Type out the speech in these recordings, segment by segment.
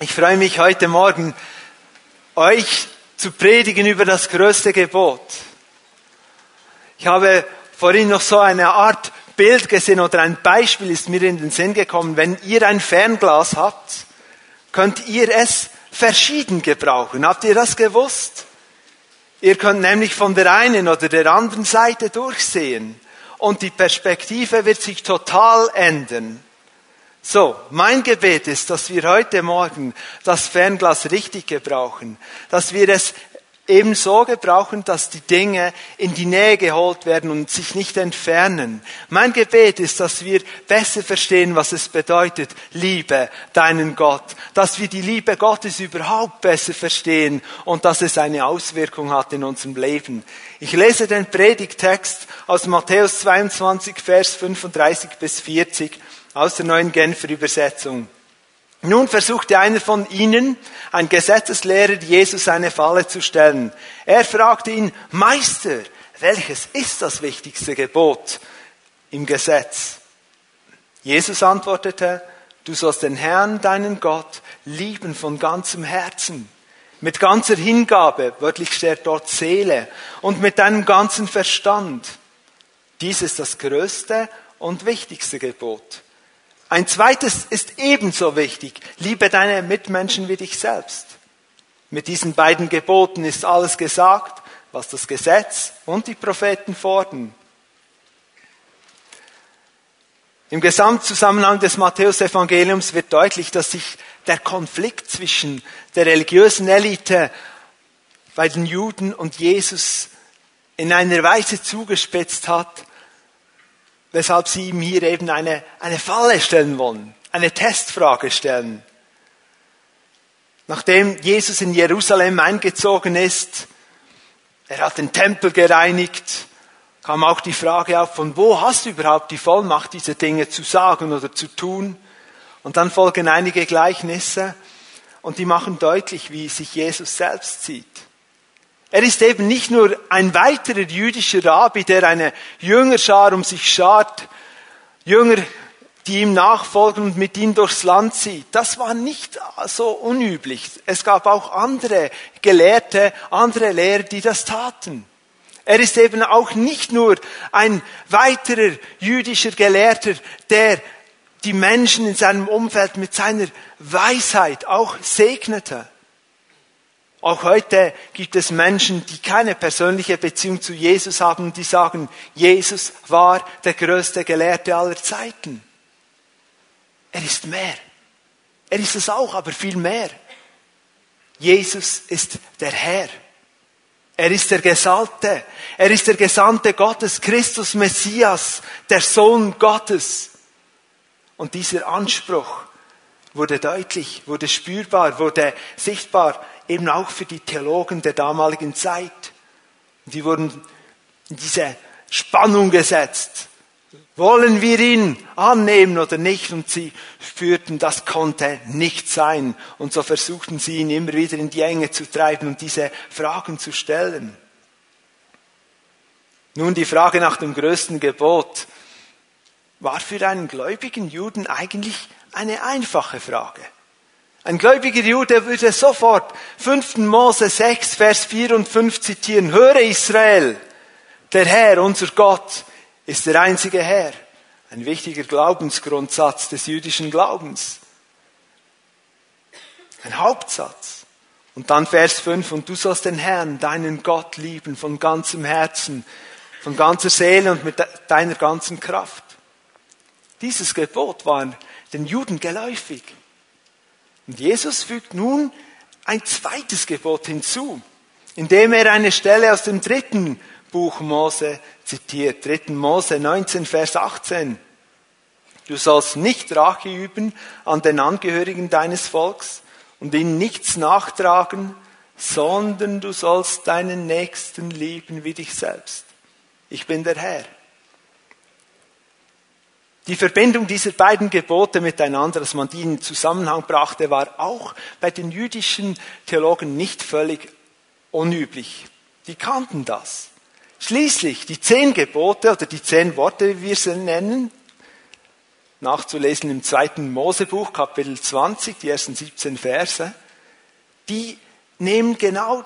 Ich freue mich heute Morgen, euch zu predigen über das größte Gebot. Ich habe vorhin noch so eine Art Bild gesehen oder ein Beispiel ist mir in den Sinn gekommen. Wenn ihr ein Fernglas habt, könnt ihr es verschieden gebrauchen. Habt ihr das gewusst? Ihr könnt nämlich von der einen oder der anderen Seite durchsehen und die Perspektive wird sich total ändern. So, mein Gebet ist, dass wir heute Morgen das Fernglas richtig gebrauchen, dass wir es ebenso gebrauchen, dass die Dinge in die Nähe geholt werden und sich nicht entfernen. Mein Gebet ist, dass wir besser verstehen, was es bedeutet, liebe deinen Gott, dass wir die Liebe Gottes überhaupt besser verstehen und dass es eine Auswirkung hat in unserem Leben. Ich lese den Predigtext aus Matthäus 22, Vers 35 bis 40 aus der neuen Genfer Übersetzung. Nun versuchte einer von ihnen, ein Gesetzeslehrer, Jesus eine Falle zu stellen. Er fragte ihn, Meister, welches ist das wichtigste Gebot im Gesetz? Jesus antwortete, du sollst den Herrn, deinen Gott, lieben von ganzem Herzen, mit ganzer Hingabe, wörtlich steht dort Seele, und mit deinem ganzen Verstand. Dies ist das größte und wichtigste Gebot. Ein zweites ist ebenso wichtig. Liebe deine Mitmenschen wie dich selbst. Mit diesen beiden Geboten ist alles gesagt, was das Gesetz und die Propheten fordern. Im Gesamtzusammenhang des Matthäusevangeliums wird deutlich, dass sich der Konflikt zwischen der religiösen Elite bei den Juden und Jesus in einer Weise zugespitzt hat, weshalb sie ihm hier eben eine, eine Falle stellen wollen, eine Testfrage stellen. Nachdem Jesus in Jerusalem eingezogen ist, er hat den Tempel gereinigt, kam auch die Frage auf, von wo hast du überhaupt die Vollmacht, diese Dinge zu sagen oder zu tun? Und dann folgen einige Gleichnisse und die machen deutlich, wie sich Jesus selbst sieht. Er ist eben nicht nur ein weiterer jüdischer Rabbi, der eine Jüngerschar um sich schart, Jünger, die ihm nachfolgen und mit ihm durchs Land zieht. Das war nicht so unüblich. Es gab auch andere Gelehrte, andere Lehrer, die das taten. Er ist eben auch nicht nur ein weiterer jüdischer Gelehrter, der die Menschen in seinem Umfeld mit seiner Weisheit auch segnete. Auch heute gibt es Menschen, die keine persönliche Beziehung zu Jesus haben, die sagen, Jesus war der größte Gelehrte aller Zeiten. Er ist mehr. Er ist es auch, aber viel mehr. Jesus ist der Herr. Er ist der Gesalbte. Er ist der Gesandte Gottes, Christus Messias, der Sohn Gottes. Und dieser Anspruch wurde deutlich, wurde spürbar, wurde sichtbar eben auch für die Theologen der damaligen Zeit. Die wurden in diese Spannung gesetzt. Wollen wir ihn annehmen oder nicht? Und sie spürten, das konnte nicht sein. Und so versuchten sie ihn immer wieder in die Enge zu treiben und diese Fragen zu stellen. Nun die Frage nach dem größten Gebot war für einen gläubigen Juden eigentlich eine einfache Frage. Ein gläubiger Jude würde sofort 5. Mose 6, Vers 4 und 5 zitieren. Höre Israel, der Herr, unser Gott, ist der einzige Herr. Ein wichtiger Glaubensgrundsatz des jüdischen Glaubens. Ein Hauptsatz. Und dann Vers 5, und du sollst den Herrn, deinen Gott lieben von ganzem Herzen, von ganzer Seele und mit deiner ganzen Kraft. Dieses Gebot war den Juden geläufig. Und Jesus fügt nun ein zweites Gebot hinzu, indem er eine Stelle aus dem dritten Buch Mose zitiert. Dritten Mose 19, Vers 18. Du sollst nicht Rache üben an den Angehörigen deines Volks und ihnen nichts nachtragen, sondern du sollst deinen Nächsten lieben wie dich selbst. Ich bin der Herr. Die Verbindung dieser beiden Gebote miteinander, dass man die in Zusammenhang brachte, war auch bei den jüdischen Theologen nicht völlig unüblich. Die kannten das. Schließlich die zehn Gebote oder die zehn Worte, wie wir sie nennen, nachzulesen im zweiten Mosebuch, Kapitel 20, die ersten 17 Verse, die nehmen genau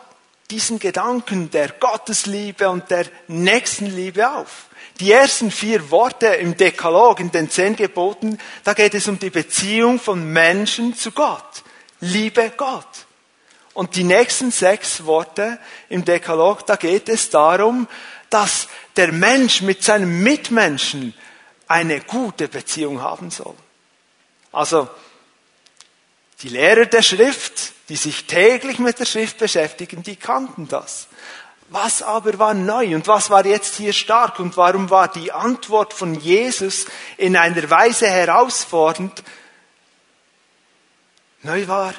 diesen Gedanken der Gottesliebe und der Nächstenliebe auf. Die ersten vier Worte im Dekalog, in den zehn Geboten, da geht es um die Beziehung von Menschen zu Gott. Liebe Gott. Und die nächsten sechs Worte im Dekalog, da geht es darum, dass der Mensch mit seinem Mitmenschen eine gute Beziehung haben soll. Also, die Lehrer der Schrift, die sich täglich mit der Schrift beschäftigen, die kannten das. Was aber war neu und was war jetzt hier stark und warum war die Antwort von Jesus in einer Weise herausfordernd? Neu war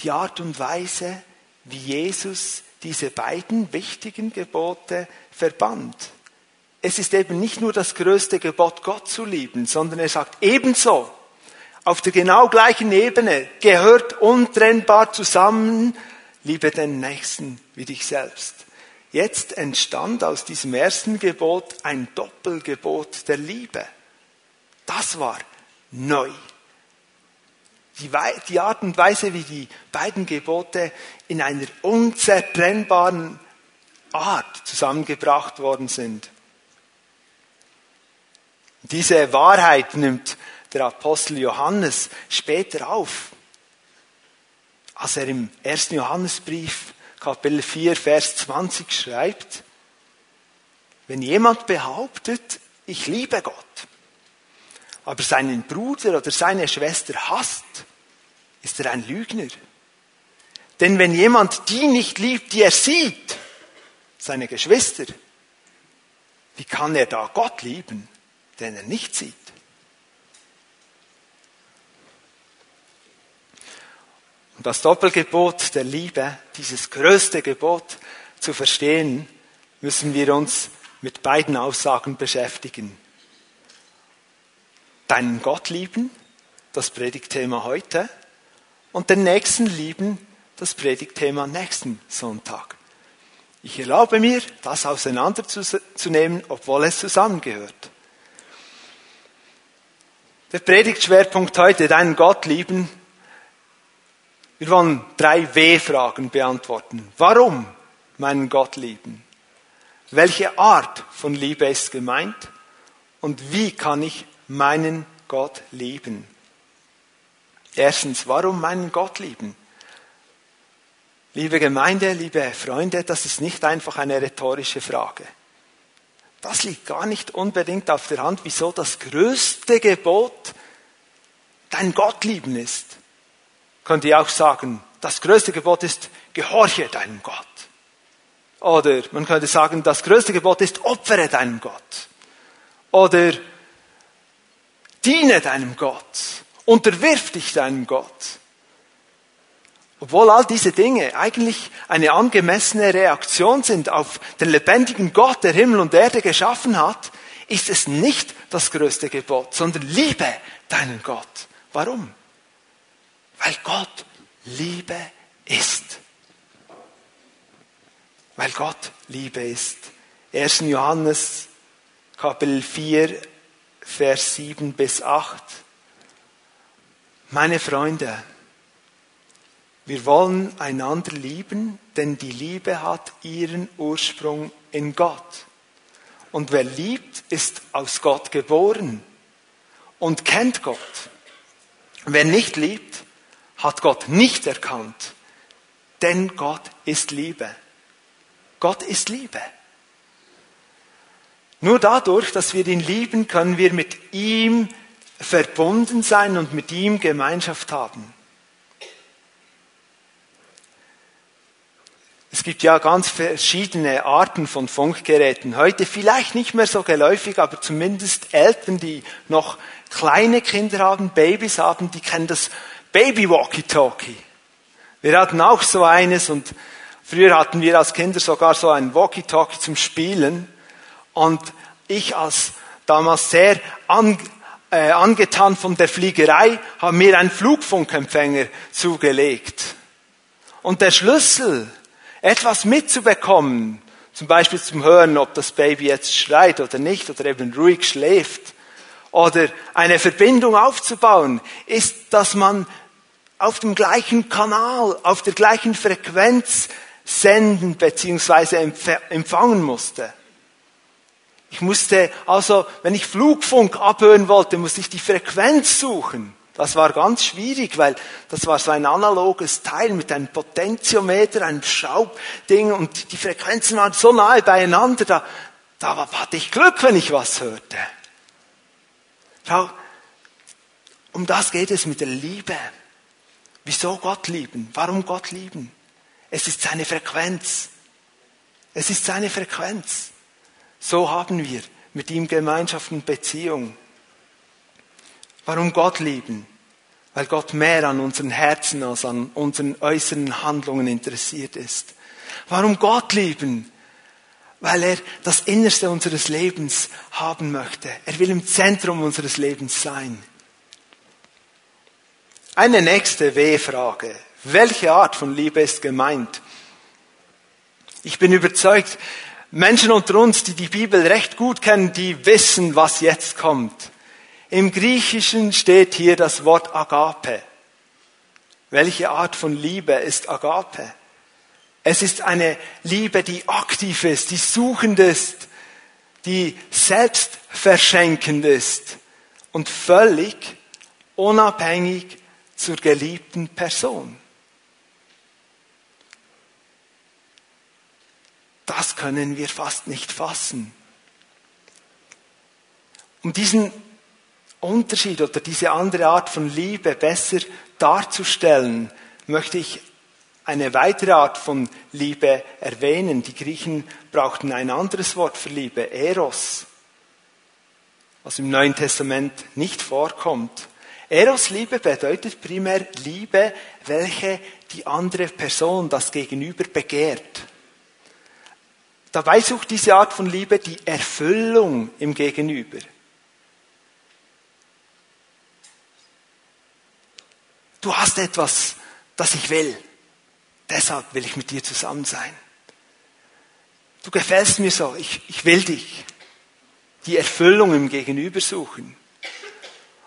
die Art und Weise, wie Jesus diese beiden wichtigen Gebote verband. Es ist eben nicht nur das größte Gebot, Gott zu lieben, sondern er sagt ebenso, auf der genau gleichen Ebene gehört untrennbar zusammen, liebe den Nächsten wie dich selbst. Jetzt entstand aus diesem ersten Gebot ein Doppelgebot der Liebe. Das war neu. Die, Art und Weise, wie die beiden Gebote in einer unzertrennbaren Art zusammengebracht worden sind. Diese Wahrheit nimmt der Apostel Johannes später auf, als er im ersten Johannesbrief Kapitel 4, Vers 20 schreibt, wenn jemand behauptet, ich liebe Gott, aber seinen Bruder oder seine Schwester hasst, ist er ein Lügner. Denn wenn jemand die nicht liebt, die er sieht, seine Geschwister, wie kann er da Gott lieben, den er nicht sieht? Und das Doppelgebot der Liebe, dieses größte Gebot zu verstehen, müssen wir uns mit beiden Aussagen beschäftigen. Deinen Gott lieben, das Predigtthema heute, und den Nächsten lieben, das Predigtthema nächsten Sonntag. Ich erlaube mir, das auseinanderzunehmen, obwohl es zusammengehört. Der Predigtschwerpunkt heute, deinen Gott lieben, wir wollen drei W-Fragen beantworten. Warum meinen Gott lieben? Welche Art von Liebe ist gemeint? Und wie kann ich meinen Gott lieben? Erstens, warum meinen Gott lieben? Liebe Gemeinde, liebe Freunde, das ist nicht einfach eine rhetorische Frage. Das liegt gar nicht unbedingt auf der Hand, wieso das größte Gebot dein Gott lieben ist könnte ich auch sagen, das größte Gebot ist, gehorche deinem Gott. Oder man könnte sagen, das größte Gebot ist, opfere deinem Gott. Oder diene deinem Gott. Unterwirf dich deinem Gott. Obwohl all diese Dinge eigentlich eine angemessene Reaktion sind auf den lebendigen Gott, der Himmel und Erde geschaffen hat, ist es nicht das größte Gebot, sondern liebe deinen Gott. Warum? Weil Gott Liebe ist. Weil Gott Liebe ist. 1. Johannes Kapitel 4, Vers 7 bis 8. Meine Freunde, wir wollen einander lieben, denn die Liebe hat ihren Ursprung in Gott. Und wer liebt, ist aus Gott geboren und kennt Gott. Wer nicht liebt, hat Gott nicht erkannt, denn Gott ist Liebe. Gott ist Liebe. Nur dadurch, dass wir ihn lieben, können wir mit ihm verbunden sein und mit ihm Gemeinschaft haben. Es gibt ja ganz verschiedene Arten von Funkgeräten. Heute vielleicht nicht mehr so geläufig, aber zumindest Eltern, die noch kleine Kinder haben, Babys haben, die kennen das Baby Walkie-Talkie. Wir hatten auch so eines und früher hatten wir als Kinder sogar so ein Walkie-Talkie zum Spielen und ich als damals sehr an, äh, angetan von der Fliegerei habe mir einen Flugfunkempfänger zugelegt. Und der Schlüssel, etwas mitzubekommen, zum Beispiel zum Hören, ob das Baby jetzt schreit oder nicht oder eben ruhig schläft, oder eine Verbindung aufzubauen, ist, dass man auf dem gleichen Kanal, auf der gleichen Frequenz senden bzw. empfangen musste. Ich musste also, wenn ich Flugfunk abhören wollte, musste ich die Frequenz suchen. Das war ganz schwierig, weil das war so ein analoges Teil mit einem Potentiometer, einem Schraubding und die Frequenzen waren so nahe beieinander, da, da hatte ich Glück, wenn ich was hörte. Schau, um das geht es mit der Liebe. Wieso Gott lieben? Warum Gott lieben? Es ist seine Frequenz. Es ist seine Frequenz. So haben wir mit ihm Gemeinschaft und Beziehung. Warum Gott lieben? Weil Gott mehr an unseren Herzen als an unseren äußeren Handlungen interessiert ist. Warum Gott lieben? Weil er das Innerste unseres Lebens haben möchte. Er will im Zentrum unseres Lebens sein. Eine nächste W-Frage. Welche Art von Liebe ist gemeint? Ich bin überzeugt, Menschen unter uns, die die Bibel recht gut kennen, die wissen, was jetzt kommt. Im Griechischen steht hier das Wort Agape. Welche Art von Liebe ist Agape? Es ist eine Liebe, die aktiv ist, die suchend ist, die selbstverschenkend ist und völlig unabhängig zur geliebten Person. Das können wir fast nicht fassen. Um diesen Unterschied oder diese andere Art von Liebe besser darzustellen, möchte ich eine weitere Art von Liebe erwähnen. Die Griechen brauchten ein anderes Wort für Liebe, Eros, was im Neuen Testament nicht vorkommt. Eros-Liebe bedeutet primär Liebe, welche die andere Person, das Gegenüber begehrt. Dabei sucht diese Art von Liebe die Erfüllung im Gegenüber. Du hast etwas, das ich will. Deshalb will ich mit dir zusammen sein. Du gefällst mir so, ich, ich will dich. Die Erfüllung im Gegenüber suchen.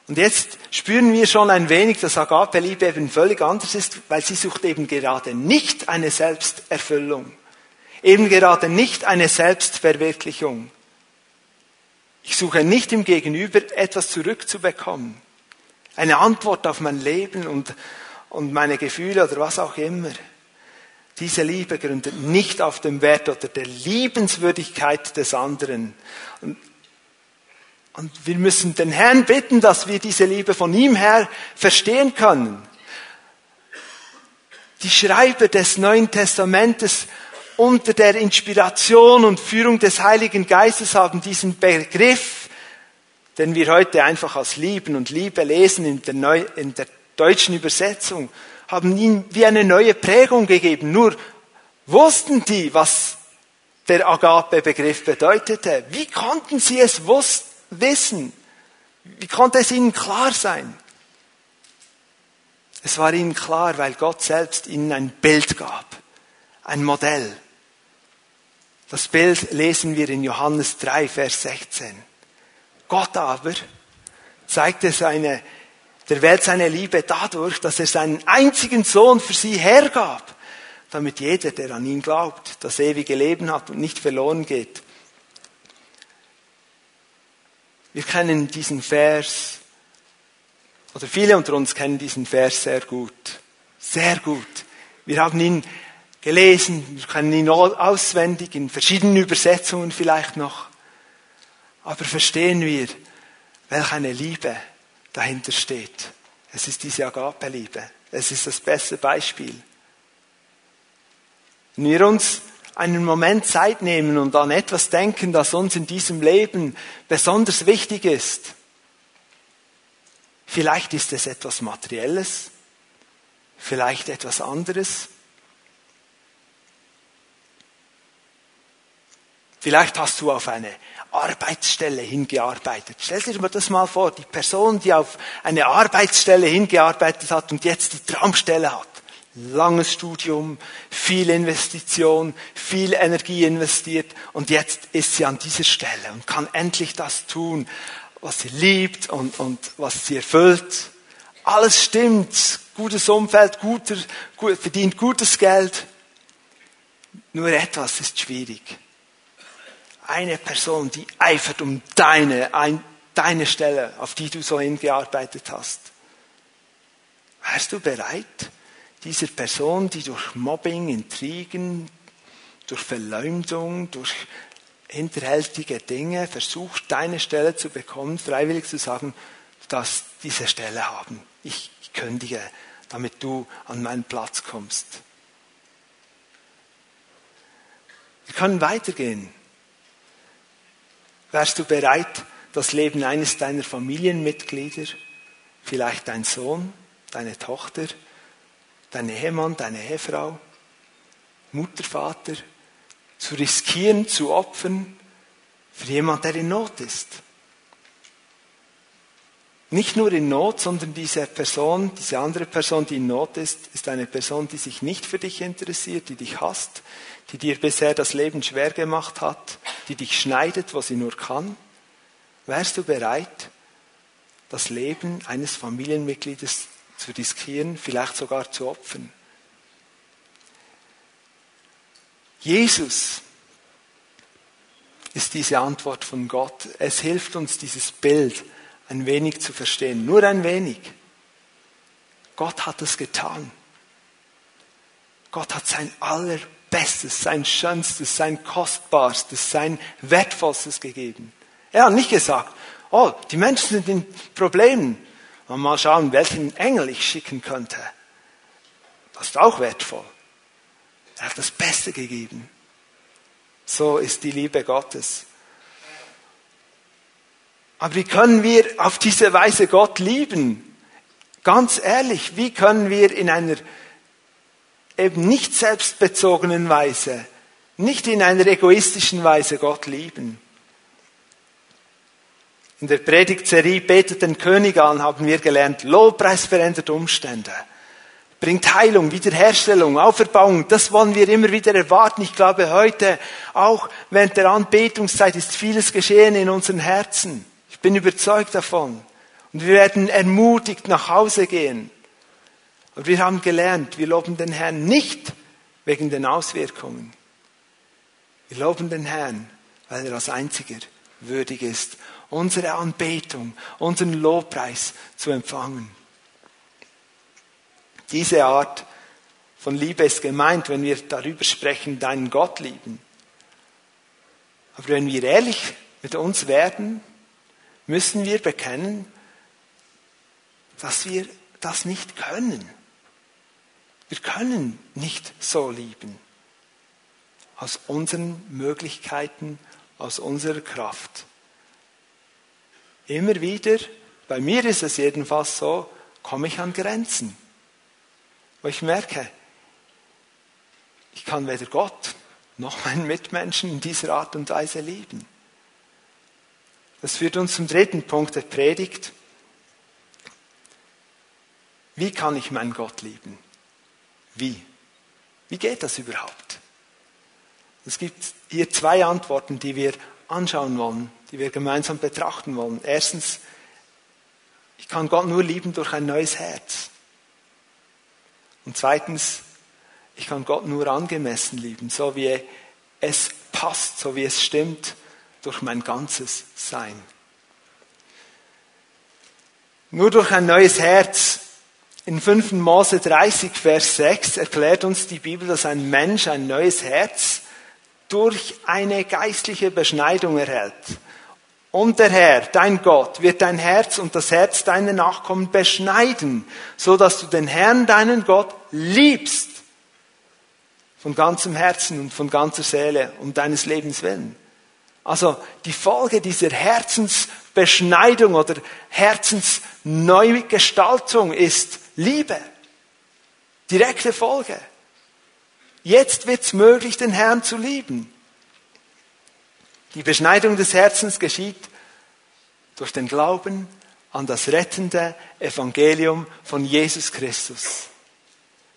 Und jetzt spüren wir schon ein wenig, dass Agape-Liebe eben völlig anders ist, weil sie sucht eben gerade nicht eine Selbsterfüllung, eben gerade nicht eine Selbstverwirklichung. Ich suche nicht im Gegenüber etwas zurückzubekommen, eine Antwort auf mein Leben und, und meine Gefühle oder was auch immer. Diese Liebe gründet nicht auf dem Wert oder der Liebenswürdigkeit des anderen. Und und wir müssen den Herrn bitten, dass wir diese Liebe von ihm her verstehen können. Die Schreiber des Neuen Testamentes unter der Inspiration und Führung des Heiligen Geistes haben diesen Begriff, den wir heute einfach als Lieben und Liebe lesen in der, Neu in der deutschen Übersetzung, haben ihm wie eine neue Prägung gegeben. Nur wussten die, was der Agape-Begriff bedeutete. Wie konnten sie es wussten? Wissen? Wie konnte es ihnen klar sein? Es war ihnen klar, weil Gott selbst ihnen ein Bild gab, ein Modell. Das Bild lesen wir in Johannes 3, Vers 16. Gott aber zeigte seine, der Welt seine Liebe dadurch, dass er seinen einzigen Sohn für sie hergab, damit jeder, der an ihn glaubt, das ewige Leben hat und nicht verloren geht. Wir kennen diesen Vers, oder viele unter uns kennen diesen Vers sehr gut. Sehr gut. Wir haben ihn gelesen, wir kennen ihn auswendig, in verschiedenen Übersetzungen vielleicht noch. Aber verstehen wir, welch eine Liebe dahinter steht. Es ist diese Agape-Liebe. Es ist das beste Beispiel. Wenn wir uns einen Moment Zeit nehmen und an etwas denken, das uns in diesem Leben besonders wichtig ist. Vielleicht ist es etwas Materielles, vielleicht etwas anderes. Vielleicht hast du auf eine Arbeitsstelle hingearbeitet. Stell dir mal das mal vor, die Person, die auf eine Arbeitsstelle hingearbeitet hat und jetzt die Traumstelle hat langes Studium, viel Investition, viel Energie investiert und jetzt ist sie an dieser Stelle und kann endlich das tun, was sie liebt und, und was sie erfüllt. Alles stimmt, gutes Umfeld, guter, gut, verdient gutes Geld. Nur etwas ist schwierig. Eine Person, die eifert um deine, ein, deine Stelle, auf die du so hingearbeitet hast. Wärst du bereit, dieser Person, die durch Mobbing, Intrigen, durch Verleumdung, durch hinterhältige Dinge versucht, deine Stelle zu bekommen, freiwillig zu sagen, darfst diese Stelle haben. Ich, ich kündige, damit du an meinen Platz kommst. Wir können weitergehen. Wärst du bereit, das Leben eines deiner Familienmitglieder, vielleicht dein Sohn, deine Tochter, dein Ehemann, deine Ehefrau, Mutter, Vater, zu riskieren, zu opfern für jemand, der in Not ist. Nicht nur in Not, sondern diese Person, diese andere Person, die in Not ist, ist eine Person, die sich nicht für dich interessiert, die dich hasst, die dir bisher das Leben schwer gemacht hat, die dich schneidet, wo sie nur kann. Wärst du bereit, das Leben eines Familienmitgliedes zu riskieren, vielleicht sogar zu opfern? Jesus ist diese Antwort von Gott. Es hilft uns, dieses Bild ein wenig zu verstehen. Nur ein wenig. Gott hat es getan. Gott hat sein allerbestes, sein schönstes, sein kostbarstes, sein wertvollstes gegeben. Er hat nicht gesagt, oh, die Menschen sind in Problemen. Mal schauen, welchen Engel ich schicken könnte. Das ist auch wertvoll. Er hat das Beste gegeben. So ist die Liebe Gottes. Aber wie können wir auf diese Weise Gott lieben? Ganz ehrlich, wie können wir in einer eben nicht selbstbezogenen Weise, nicht in einer egoistischen Weise Gott lieben? In der Predigtserie Betet den König an haben wir gelernt, Lobpreis verändert Umstände bringt Heilung, Wiederherstellung, Auferbauung. Das wollen wir immer wieder erwarten. Ich glaube, heute, auch während der Anbetungszeit, ist vieles geschehen in unseren Herzen. Ich bin überzeugt davon. Und wir werden ermutigt nach Hause gehen. Und wir haben gelernt, wir loben den Herrn nicht wegen den Auswirkungen. Wir loben den Herrn, weil er als einziger würdig ist, unsere Anbetung, unseren Lobpreis zu empfangen. Diese Art von Liebe ist gemeint, wenn wir darüber sprechen, deinen Gott lieben. Aber wenn wir ehrlich mit uns werden, müssen wir bekennen, dass wir das nicht können. Wir können nicht so lieben. Aus unseren Möglichkeiten, aus unserer Kraft. Immer wieder, bei mir ist es jedenfalls so, komme ich an Grenzen wo ich merke, ich kann weder Gott noch meinen Mitmenschen in dieser Art und Weise lieben. Das führt uns zum dritten Punkt der Predigt. Wie kann ich meinen Gott lieben? Wie? Wie geht das überhaupt? Es gibt hier zwei Antworten, die wir anschauen wollen, die wir gemeinsam betrachten wollen. Erstens, ich kann Gott nur lieben durch ein neues Herz. Und zweitens, ich kann Gott nur angemessen lieben, so wie es passt, so wie es stimmt, durch mein ganzes Sein. Nur durch ein neues Herz. In 5. Mose 30, Vers 6 erklärt uns die Bibel, dass ein Mensch ein neues Herz durch eine geistliche Beschneidung erhält. Und der Herr, dein Gott, wird dein Herz und das Herz deiner Nachkommen beschneiden, so dass du den Herrn, deinen Gott, liebst. Von ganzem Herzen und von ganzer Seele, um deines Lebens willen. Also die Folge dieser Herzensbeschneidung oder Herzensneugestaltung ist Liebe. Direkte Folge. Jetzt wird es möglich, den Herrn zu lieben. Die Beschneidung des Herzens geschieht durch den Glauben an das rettende Evangelium von Jesus Christus.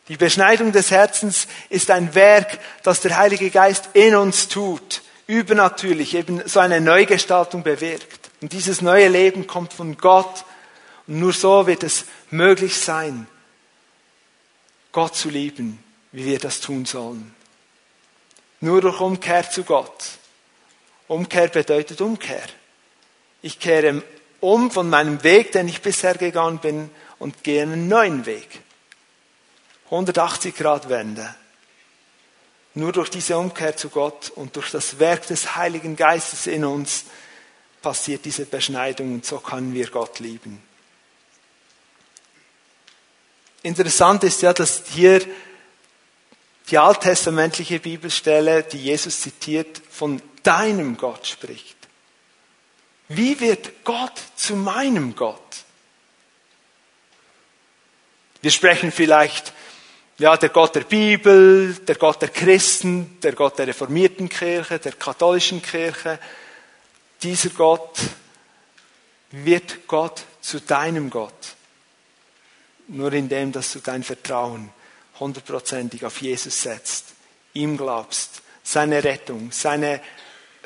Die Beschneidung des Herzens ist ein Werk, das der Heilige Geist in uns tut, übernatürlich, eben so eine Neugestaltung bewirkt. Und dieses neue Leben kommt von Gott. Und nur so wird es möglich sein, Gott zu lieben, wie wir das tun sollen. Nur durch Umkehr zu Gott. Umkehr bedeutet Umkehr. Ich kehre um von meinem Weg, den ich bisher gegangen bin, und gehe einen neuen Weg. 180 Grad Wende. Nur durch diese Umkehr zu Gott und durch das Werk des Heiligen Geistes in uns passiert diese Beschneidung und so können wir Gott lieben. Interessant ist ja, dass hier die alttestamentliche Bibelstelle, die Jesus zitiert, von deinem Gott spricht. Wie wird Gott zu meinem Gott? Wir sprechen vielleicht, ja, der Gott der Bibel, der Gott der Christen, der Gott der reformierten Kirche, der katholischen Kirche. Dieser Gott wird Gott zu deinem Gott. Nur indem, dass du dein Vertrauen hundertprozentig auf Jesus setzt, ihm glaubst, seine Rettung, seine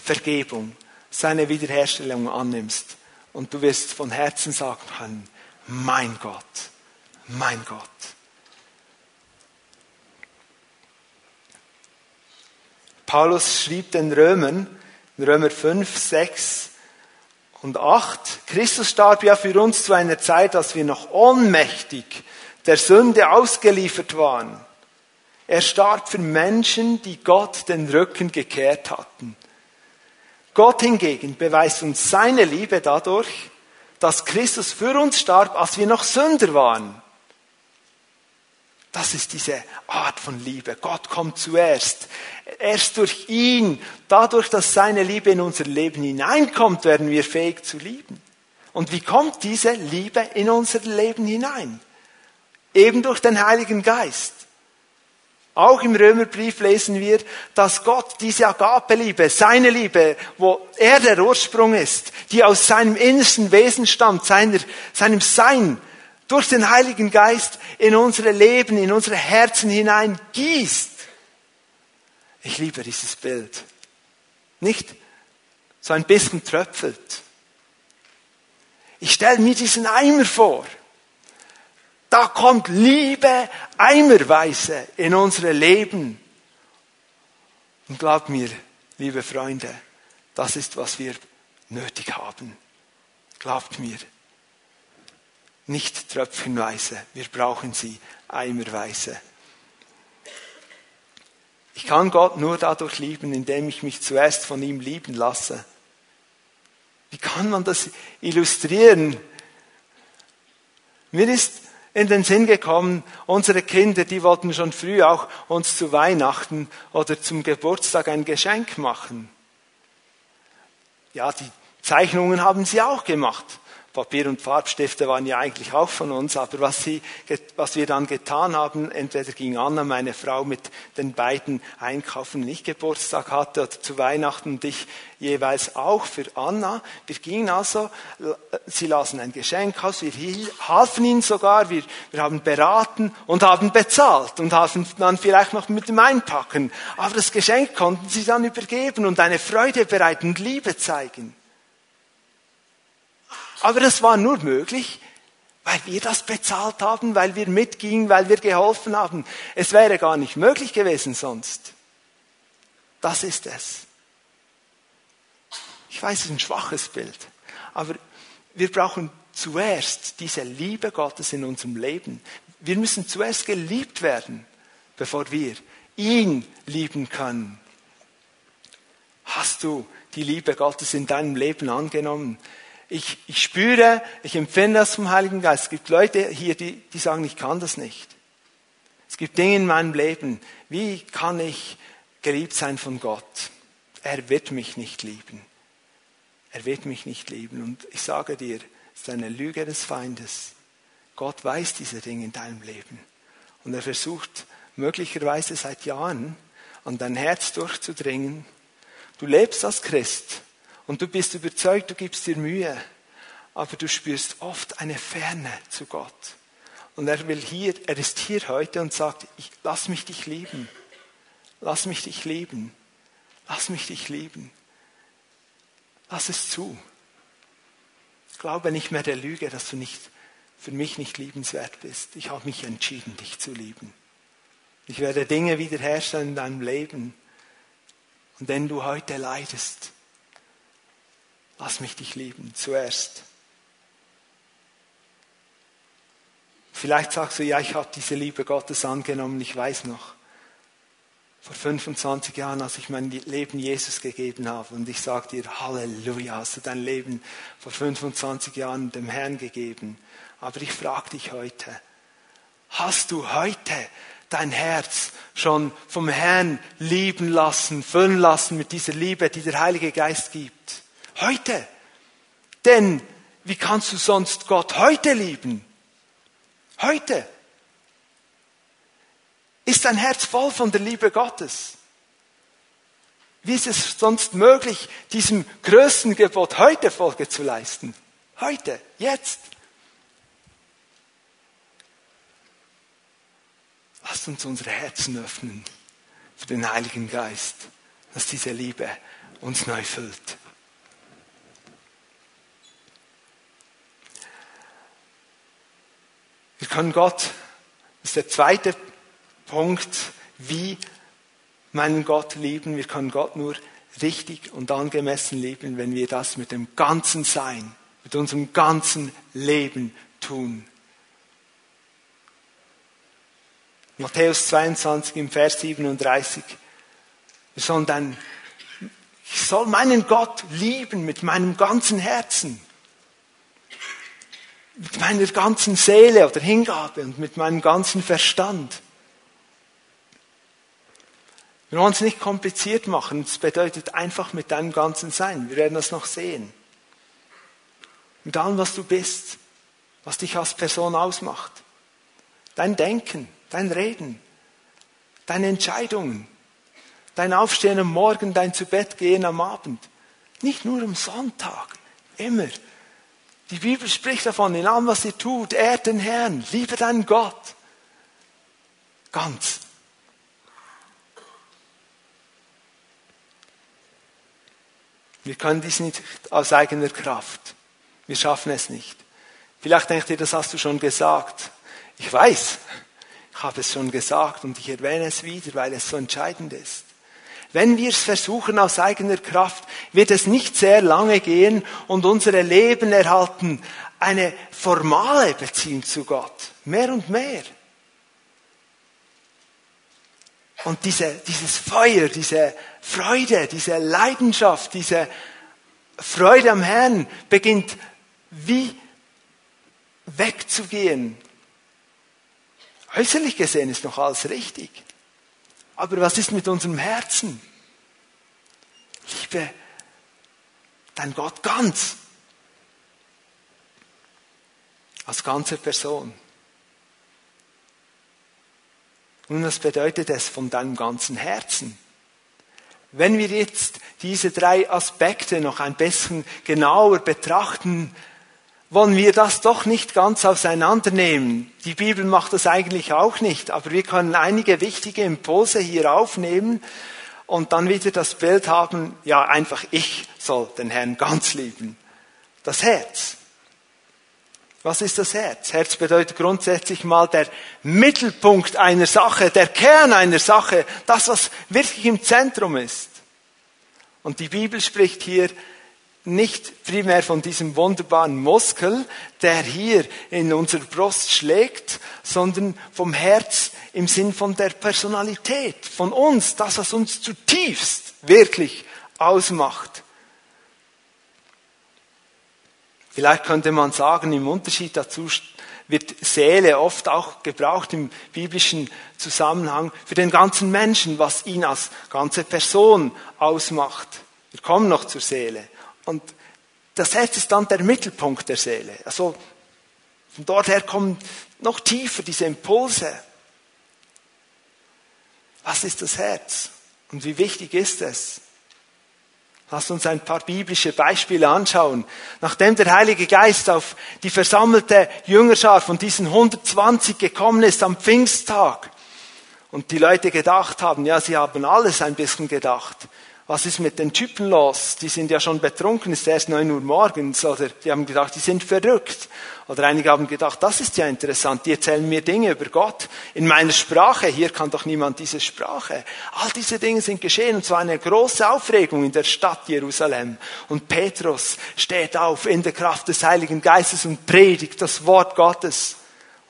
Vergebung, seine Wiederherstellung annimmst. Und du wirst von Herzen sagen können, mein Gott, mein Gott. Paulus schrieb den Römern, in Römer 5, 6 und 8, Christus starb ja für uns zu einer Zeit, als wir noch ohnmächtig der Sünde ausgeliefert waren. Er starb für Menschen, die Gott den Rücken gekehrt hatten. Gott hingegen beweist uns seine Liebe dadurch, dass Christus für uns starb, als wir noch Sünder waren. Das ist diese Art von Liebe. Gott kommt zuerst. Erst durch ihn, dadurch, dass seine Liebe in unser Leben hineinkommt, werden wir fähig zu lieben. Und wie kommt diese Liebe in unser Leben hinein? Eben durch den Heiligen Geist. Auch im Römerbrief lesen wir, dass Gott diese Agape-Liebe, seine Liebe, wo er der Ursprung ist, die aus seinem innersten Wesen stammt, seiner, seinem Sein, durch den Heiligen Geist in unsere Leben, in unsere Herzen hinein gießt. Ich liebe dieses Bild. Nicht so ein bisschen tröpfelt. Ich stelle mir diesen Eimer vor. Da kommt Liebe eimerweise in unsere Leben. Und glaubt mir, liebe Freunde, das ist, was wir nötig haben. Glaubt mir. Nicht tröpfchenweise, wir brauchen sie eimerweise. Ich kann Gott nur dadurch lieben, indem ich mich zuerst von ihm lieben lasse. Wie kann man das illustrieren? Mir ist in den Sinn gekommen, unsere Kinder, die wollten schon früh auch uns zu Weihnachten oder zum Geburtstag ein Geschenk machen. Ja, die Zeichnungen haben sie auch gemacht. Papier und Farbstifte waren ja eigentlich auch von uns, aber was, sie, was wir dann getan haben, entweder ging Anna, meine Frau, mit den beiden einkaufen, nicht Geburtstag hatte, oder zu Weihnachten und ich jeweils auch für Anna. Wir gingen also, sie lasen ein Geschenk aus, wir halfen ihnen sogar, wir, wir haben beraten und haben bezahlt und halfen dann vielleicht noch mit dem Einpacken. Aber das Geschenk konnten sie dann übergeben und eine Freude bereiten und Liebe zeigen. Aber das war nur möglich, weil wir das bezahlt haben, weil wir mitgingen, weil wir geholfen haben. Es wäre gar nicht möglich gewesen sonst. Das ist es. Ich weiß, es ist ein schwaches Bild, aber wir brauchen zuerst diese Liebe Gottes in unserem Leben. Wir müssen zuerst geliebt werden, bevor wir ihn lieben können. Hast du die Liebe Gottes in deinem Leben angenommen? Ich, ich spüre, ich empfinde das vom Heiligen Geist. Es gibt Leute hier, die, die sagen, ich kann das nicht. Es gibt Dinge in meinem Leben. Wie kann ich geliebt sein von Gott? Er wird mich nicht lieben. Er wird mich nicht lieben. Und ich sage dir, es ist eine Lüge des Feindes. Gott weiß diese Dinge in deinem Leben. Und er versucht möglicherweise seit Jahren an dein Herz durchzudringen. Du lebst als Christ und du bist überzeugt, du gibst dir Mühe, aber du spürst oft eine Ferne zu Gott. Und er will hier, er ist hier heute und sagt, ich, lass mich dich lieben. Lass mich dich lieben. Lass mich dich lieben. Lass es zu. glaube nicht mehr der Lüge, dass du nicht, für mich nicht liebenswert bist. Ich habe mich entschieden, dich zu lieben. Ich werde Dinge wiederherstellen in deinem Leben. Und wenn du heute leidest, lass mich dich lieben zuerst. Vielleicht sagst du, ja, ich habe diese Liebe Gottes angenommen, ich weiß noch. Vor 25 Jahren, als ich mein Leben Jesus gegeben habe und ich sage dir, Halleluja, hast du dein Leben vor 25 Jahren dem Herrn gegeben. Aber ich frage dich heute, hast du heute dein Herz schon vom Herrn lieben lassen, füllen lassen mit dieser Liebe, die der Heilige Geist gibt? Heute. Denn wie kannst du sonst Gott heute lieben? Heute. Ist dein Herz voll von der Liebe Gottes? Wie ist es sonst möglich, diesem größten Gebot heute Folge zu leisten? Heute, jetzt. Lasst uns unsere Herzen öffnen für den Heiligen Geist, dass diese Liebe uns neu füllt. Wir können Gott, das ist der zweite Punkt, wie meinen Gott lieben. Wir können Gott nur richtig und angemessen lieben, wenn wir das mit dem ganzen Sein, mit unserem ganzen Leben tun. Matthäus 22 im Vers 37. Wir sollen dann, ich soll meinen Gott lieben mit meinem ganzen Herzen, mit meiner ganzen Seele oder Hingabe und mit meinem ganzen Verstand. Wir wollen es nicht kompliziert machen. Es bedeutet einfach mit deinem ganzen Sein. Wir werden das noch sehen. Mit allem, was du bist, was dich als Person ausmacht. Dein Denken, dein Reden, deine Entscheidungen, dein Aufstehen am Morgen, dein zu Bett gehen am Abend. Nicht nur am Sonntag, immer. Die Bibel spricht davon, in allem, was ihr tut, ehrt den Herrn, liebe deinen Gott. Ganz. Wir können dies nicht aus eigener Kraft. Wir schaffen es nicht. Vielleicht denkt ihr, das hast du schon gesagt. Ich weiß, ich habe es schon gesagt und ich erwähne es wieder, weil es so entscheidend ist. Wenn wir es versuchen aus eigener Kraft, wird es nicht sehr lange gehen und unsere Leben erhalten eine formale Beziehung zu Gott. Mehr und mehr. Und diese, dieses Feuer, diese Freude, diese Leidenschaft, diese Freude am Herrn beginnt wie wegzugehen. Äußerlich gesehen ist noch alles richtig. Aber was ist mit unserem Herzen? Liebe dein Gott ganz. Als ganze Person. Und was bedeutet es von deinem ganzen Herzen? Wenn wir jetzt diese drei Aspekte noch ein bisschen genauer betrachten, wollen wir das doch nicht ganz auseinandernehmen. Die Bibel macht das eigentlich auch nicht, aber wir können einige wichtige Impulse hier aufnehmen und dann wieder das Bild haben, ja, einfach ich soll den Herrn ganz lieben. Das Herz. Was ist das Herz? Herz bedeutet grundsätzlich mal der Mittelpunkt einer Sache, der Kern einer Sache, das, was wirklich im Zentrum ist. Und die Bibel spricht hier nicht primär von diesem wunderbaren Muskel, der hier in unserer Brust schlägt, sondern vom Herz im Sinn von der Personalität, von uns, das, was uns zutiefst wirklich ausmacht. Vielleicht könnte man sagen, im Unterschied dazu wird Seele oft auch gebraucht im biblischen Zusammenhang für den ganzen Menschen, was ihn als ganze Person ausmacht. Wir kommen noch zur Seele. Und das Herz ist dann der Mittelpunkt der Seele. Also von dort her kommen noch tiefer diese Impulse. Was ist das Herz? Und wie wichtig ist es? Lass uns ein paar biblische Beispiele anschauen. Nachdem der Heilige Geist auf die versammelte Jüngerschar von diesen 120 gekommen ist am Pfingsttag und die Leute gedacht haben, ja, sie haben alles ein bisschen gedacht. Was ist mit den Typen los? Die sind ja schon betrunken, ist erst neun Uhr morgens. Oder die haben gedacht, die sind verrückt. Oder einige haben gedacht, das ist ja interessant, die erzählen mir Dinge über Gott in meiner Sprache. Hier kann doch niemand diese Sprache. All diese Dinge sind geschehen und zwar eine große Aufregung in der Stadt Jerusalem. Und Petrus steht auf in der Kraft des Heiligen Geistes und predigt das Wort Gottes.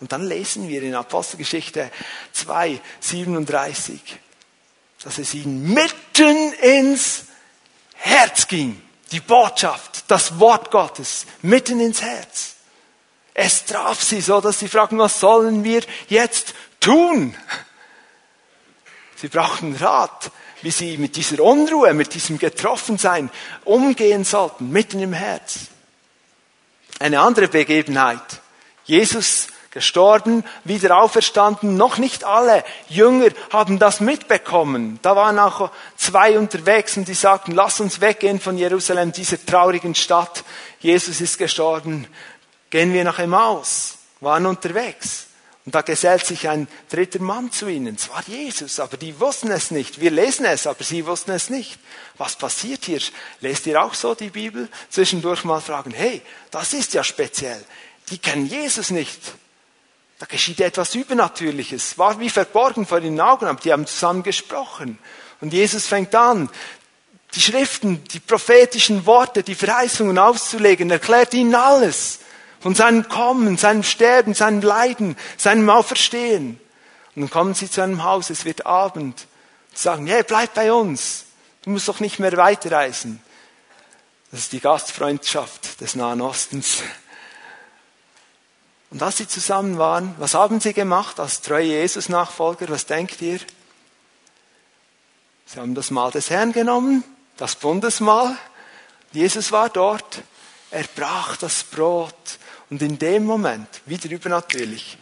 Und dann lesen wir in Apostelgeschichte 2, 37 dass es ihnen mitten ins Herz ging. Die Botschaft, das Wort Gottes, mitten ins Herz. Es traf sie so, dass sie fragten, was sollen wir jetzt tun? Sie brauchten Rat, wie sie mit dieser Unruhe, mit diesem Getroffensein umgehen sollten, mitten im Herz. Eine andere Begebenheit. Jesus gestorben, wieder auferstanden. Noch nicht alle Jünger haben das mitbekommen. Da waren auch zwei unterwegs und die sagten, lass uns weggehen von Jerusalem, dieser traurigen Stadt. Jesus ist gestorben. Gehen wir nach Emmaus. Waren unterwegs. Und da gesellt sich ein dritter Mann zu ihnen. Es war Jesus, aber die wussten es nicht. Wir lesen es, aber sie wussten es nicht. Was passiert hier? Lest ihr auch so die Bibel? Zwischendurch mal fragen, hey, das ist ja speziell. Die kennen Jesus nicht. Da geschieht etwas Übernatürliches. War wie verborgen vor den Augen, aber die haben zusammen gesprochen. Und Jesus fängt an, die Schriften, die prophetischen Worte, die Verheißungen auszulegen, erklärt ihnen alles. Von seinem Kommen, seinem Sterben, seinem Leiden, seinem Auferstehen. Und dann kommen sie zu einem Haus, es wird Abend. Sie sagen, hey, bleib bei uns. Du musst doch nicht mehr weiterreisen. Das ist die Gastfreundschaft des Nahen Ostens. Und als sie zusammen waren, was haben sie gemacht als treue Jesus-Nachfolger? Was denkt ihr? Sie haben das Mahl des Herrn genommen, das Bundesmahl. Jesus war dort. Er brach das Brot. Und in dem Moment, wieder übernatürlich,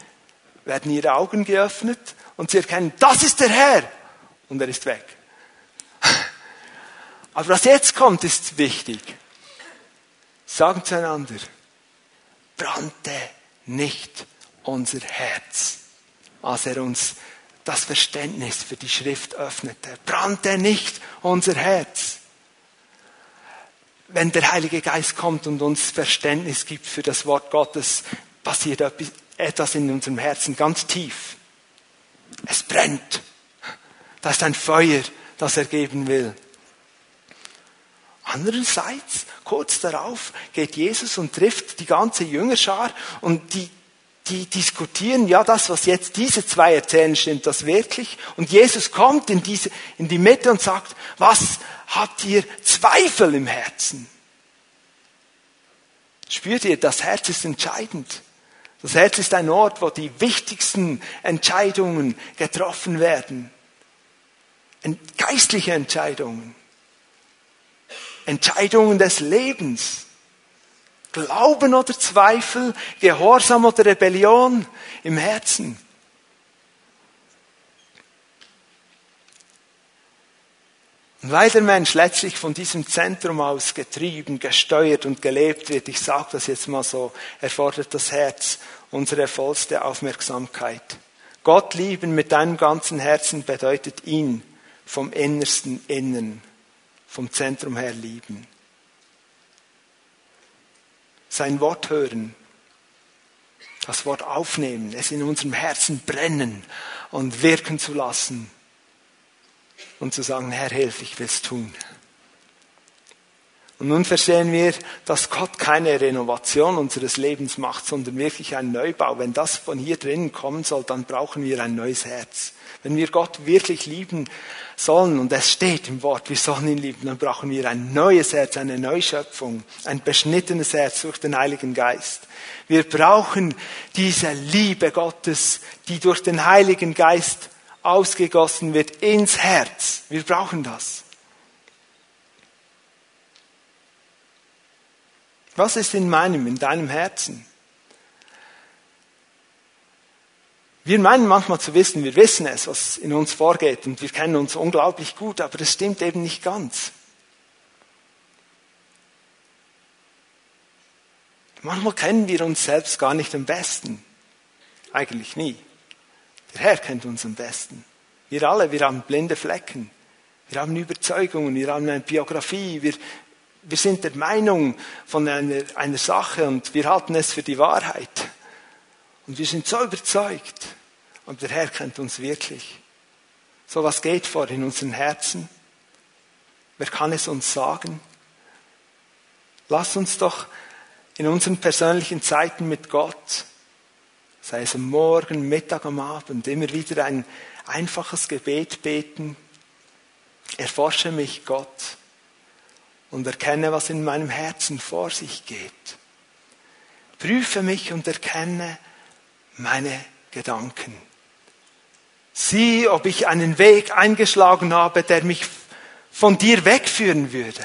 werden ihre Augen geöffnet und sie erkennen, das ist der Herr. Und er ist weg. Aber was jetzt kommt, ist wichtig. Sagen zueinander, brannte nicht unser Herz, als er uns das Verständnis für die Schrift öffnete. Brannte nicht unser Herz. Wenn der Heilige Geist kommt und uns Verständnis gibt für das Wort Gottes, passiert etwas in unserem Herzen ganz tief. Es brennt. Das ist ein Feuer, das er geben will. Andererseits, kurz darauf, geht Jesus und trifft die ganze Jüngerschar und die, die diskutieren, ja, das, was jetzt diese zwei erzählen, stimmt das wirklich? Und Jesus kommt in, diese, in die Mitte und sagt, was habt ihr Zweifel im Herzen? Spürt ihr, das Herz ist entscheidend. Das Herz ist ein Ort, wo die wichtigsten Entscheidungen getroffen werden. Geistliche Entscheidungen. Entscheidungen des Lebens. Glauben oder Zweifel, Gehorsam oder Rebellion im Herzen. Und weil der Mensch letztlich von diesem Zentrum aus getrieben, gesteuert und gelebt wird, ich sage das jetzt mal so, erfordert das Herz unsere vollste Aufmerksamkeit. Gott lieben mit deinem ganzen Herzen bedeutet ihn vom innersten Innen vom Zentrum her lieben. Sein Wort hören, das Wort aufnehmen, es in unserem Herzen brennen und wirken zu lassen und zu sagen, Herr, hilf, ich will es tun. Und nun verstehen wir, dass Gott keine Renovation unseres Lebens macht, sondern wirklich ein Neubau. Wenn das von hier drinnen kommen soll, dann brauchen wir ein neues Herz. Wenn wir Gott wirklich lieben sollen, und es steht im Wort, wir sollen ihn lieben, dann brauchen wir ein neues Herz, eine Neuschöpfung, ein beschnittenes Herz durch den Heiligen Geist. Wir brauchen diese Liebe Gottes, die durch den Heiligen Geist ausgegossen wird ins Herz. Wir brauchen das. Was ist in meinem, in deinem Herzen? Wir meinen manchmal zu wissen, wir wissen es, was in uns vorgeht und wir kennen uns unglaublich gut, aber das stimmt eben nicht ganz. Manchmal kennen wir uns selbst gar nicht am besten. Eigentlich nie. Der Herr kennt uns am besten. Wir alle, wir haben blinde Flecken. Wir haben Überzeugungen, wir haben eine Biografie, wir, wir sind der Meinung von einer, einer Sache und wir halten es für die Wahrheit. Und wir sind so überzeugt. Und der Herr kennt uns wirklich. So was geht vor in unseren Herzen. Wer kann es uns sagen? Lass uns doch in unseren persönlichen Zeiten mit Gott, sei es am Morgen, Mittag, am Abend, immer wieder ein einfaches Gebet beten. Erforsche mich, Gott, und erkenne, was in meinem Herzen vor sich geht. Prüfe mich und erkenne meine Gedanken. Sieh, ob ich einen Weg eingeschlagen habe, der mich von dir wegführen würde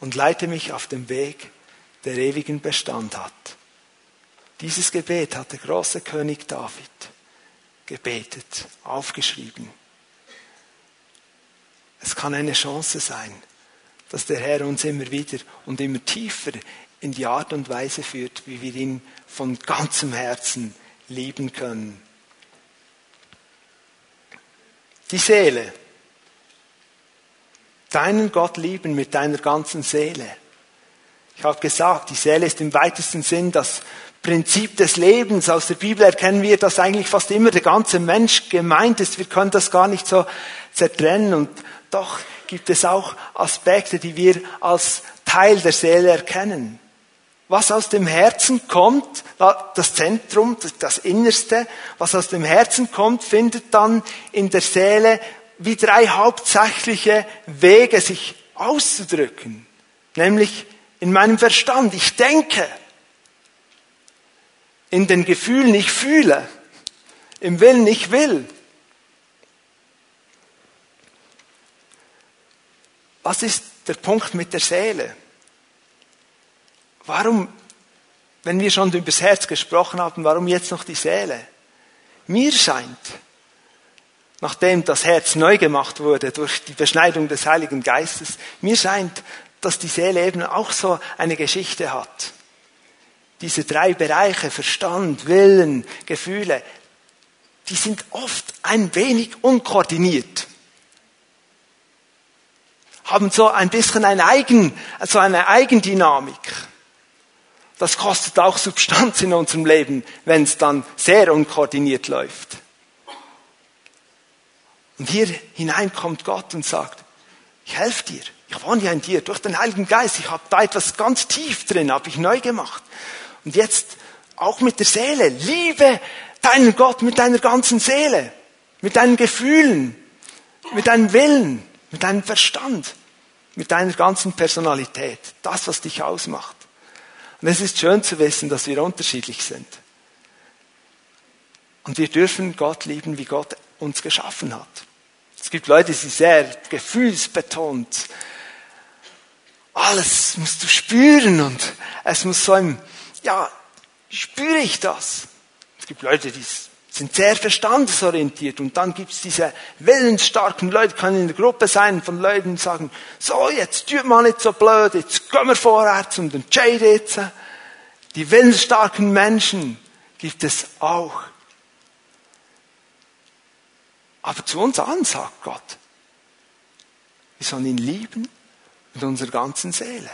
und leite mich auf den Weg, der ewigen Bestand hat. Dieses Gebet hat der große König David gebetet, aufgeschrieben. Es kann eine Chance sein, dass der Herr uns immer wieder und immer tiefer in die Art und Weise führt, wie wir ihn von ganzem Herzen lieben können. Die Seele. Deinen Gott lieben mit deiner ganzen Seele. Ich habe gesagt, die Seele ist im weitesten Sinn das Prinzip des Lebens. Aus der Bibel erkennen wir, dass eigentlich fast immer der ganze Mensch gemeint ist. Wir können das gar nicht so zertrennen. Und doch gibt es auch Aspekte, die wir als Teil der Seele erkennen. Was aus dem Herzen kommt, das Zentrum, das Innerste, was aus dem Herzen kommt, findet dann in der Seele wie drei hauptsächliche Wege, sich auszudrücken. Nämlich in meinem Verstand, ich denke, in den Gefühlen, ich fühle, im Willen, ich will. Was ist der Punkt mit der Seele? Warum, wenn wir schon über das Herz gesprochen haben, warum jetzt noch die Seele? Mir scheint, nachdem das Herz neu gemacht wurde durch die Beschneidung des Heiligen Geistes, mir scheint, dass die Seele eben auch so eine Geschichte hat. Diese drei Bereiche, Verstand, Willen, Gefühle, die sind oft ein wenig unkoordiniert. Haben so ein bisschen ein Eigen, so eine Eigendynamik. Das kostet auch Substanz in unserem Leben, wenn es dann sehr unkoordiniert läuft. Und hier hinein kommt Gott und sagt, ich helfe dir. Ich wohne ja in dir durch den Heiligen Geist. Ich habe da etwas ganz tief drin, habe ich neu gemacht. Und jetzt auch mit der Seele. Liebe deinen Gott mit deiner ganzen Seele, mit deinen Gefühlen, mit deinem Willen, mit deinem Verstand, mit deiner ganzen Personalität. Das, was dich ausmacht. Und es ist schön zu wissen, dass wir unterschiedlich sind. Und wir dürfen Gott lieben, wie Gott uns geschaffen hat. Es gibt Leute, die sind sehr gefühlsbetont. Alles musst du spüren und es muss so ein, ja, spüre ich das? Es gibt Leute, die sind sehr verstandesorientiert. Und dann gibt es diese willensstarken Leute, können in der Gruppe sein, von Leuten die sagen, so, jetzt tut mal nicht so blöd, jetzt gehen wir vorwärts und entscheiden jetzt. Die willensstarken Menschen gibt es auch. Aber zu uns an, sagt Gott. Wir sollen ihn lieben mit unserer ganzen Seele.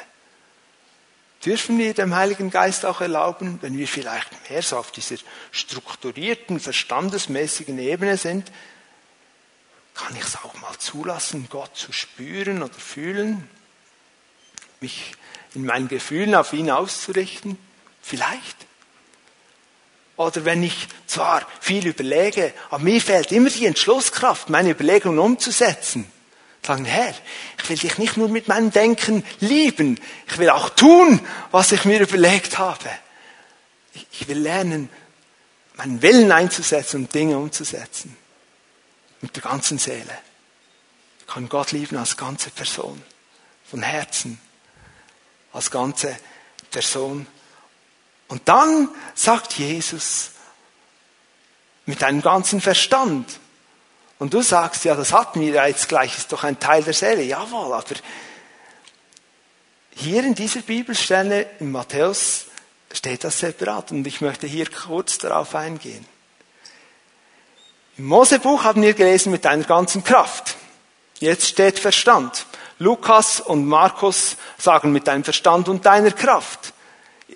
Dürfen wir dem Heiligen Geist auch erlauben, wenn wir vielleicht mehr so auf dieser strukturierten, verstandesmäßigen Ebene sind, kann ich es auch mal zulassen, Gott zu spüren oder fühlen, mich in meinen Gefühlen auf ihn auszurichten? Vielleicht. Oder wenn ich zwar viel überlege, aber mir fehlt immer die Entschlusskraft, meine Überlegungen umzusetzen. Sagen, Herr, ich will dich nicht nur mit meinem Denken lieben, ich will auch tun, was ich mir überlegt habe. Ich will lernen, meinen Willen einzusetzen und Dinge umzusetzen. Mit der ganzen Seele. Ich kann Gott lieben als ganze Person. Von Herzen. Als ganze Person. Und dann sagt Jesus, mit deinem ganzen Verstand, und du sagst, ja, das hatten wir ja jetzt gleich, ist doch ein Teil der Seele. Jawohl, aber hier in dieser Bibelstelle in Matthäus steht das separat und ich möchte hier kurz darauf eingehen. Im Mosebuch haben wir gelesen mit deiner ganzen Kraft. Jetzt steht Verstand. Lukas und Markus sagen mit deinem Verstand und deiner Kraft.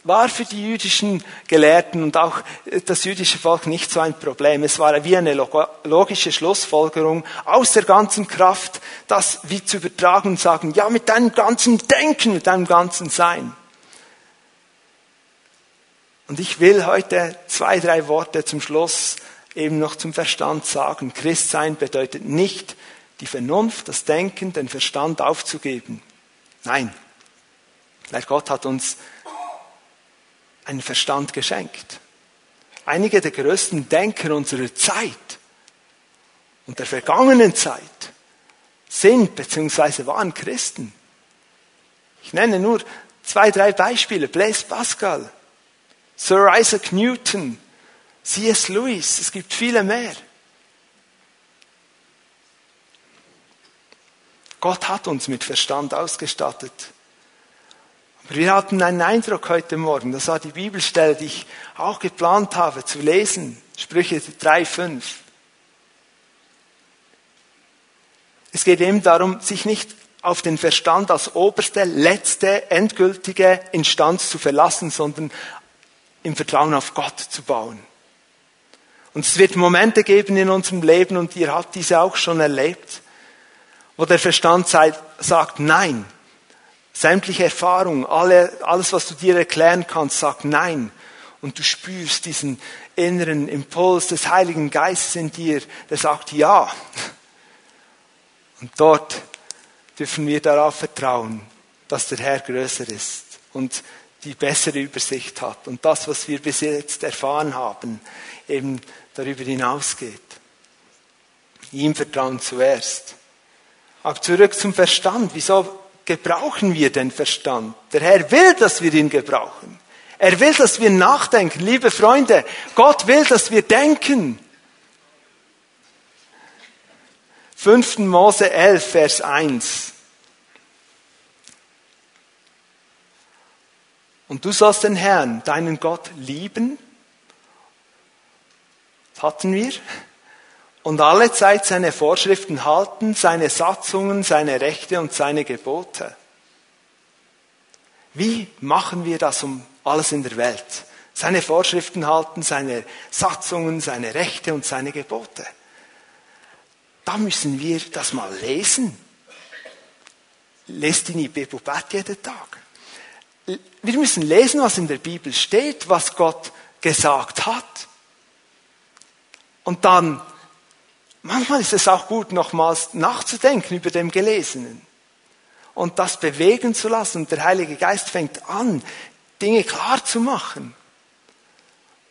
War für die jüdischen Gelehrten und auch das jüdische Volk nicht so ein Problem. Es war wie eine logische Schlussfolgerung aus der ganzen Kraft, das wie zu übertragen und sagen, ja, mit deinem ganzen Denken, mit deinem ganzen Sein. Und ich will heute zwei, drei Worte zum Schluss eben noch zum Verstand sagen. Christsein bedeutet nicht, die Vernunft, das Denken, den Verstand aufzugeben. Nein. Weil Gott hat uns einen Verstand geschenkt. Einige der größten Denker unserer Zeit und der vergangenen Zeit sind bzw. waren Christen. Ich nenne nur zwei, drei Beispiele. Blaise Pascal, Sir Isaac Newton, C.S. Lewis, es gibt viele mehr. Gott hat uns mit Verstand ausgestattet. Aber wir hatten einen Eindruck heute Morgen, das war die Bibelstelle, die ich auch geplant habe zu lesen, Sprüche 3, 5. Es geht eben darum, sich nicht auf den Verstand als oberste, letzte, endgültige Instanz zu verlassen, sondern im Vertrauen auf Gott zu bauen. Und es wird Momente geben in unserem Leben, und ihr habt diese auch schon erlebt, wo der Verstand sagt, nein. Sämtliche Erfahrung, alle, alles, was du dir erklären kannst, sagt nein. Und du spürst diesen inneren Impuls des Heiligen Geistes in dir, der sagt ja. Und dort dürfen wir darauf vertrauen, dass der Herr größer ist und die bessere Übersicht hat und das, was wir bis jetzt erfahren haben, eben darüber hinausgeht. Ihm vertrauen zuerst. Auch zurück zum Verstand. Wieso gebrauchen wir den Verstand? Der Herr will, dass wir ihn gebrauchen. Er will, dass wir nachdenken. Liebe Freunde, Gott will, dass wir denken. 5. Mose 11, Vers 1. Und du sollst den Herrn, deinen Gott, lieben. Das hatten wir und alle Zeit seine Vorschriften halten, seine Satzungen, seine Rechte und seine Gebote. Wie machen wir das um alles in der Welt? Seine Vorschriften halten, seine Satzungen, seine Rechte und seine Gebote. Da müssen wir das mal lesen. Lest in die Bibel jeden Tag. Wir müssen lesen, was in der Bibel steht, was Gott gesagt hat. Und dann Manchmal ist es auch gut, nochmals nachzudenken über dem Gelesenen und das bewegen zu lassen. Und der Heilige Geist fängt an, Dinge klar zu machen.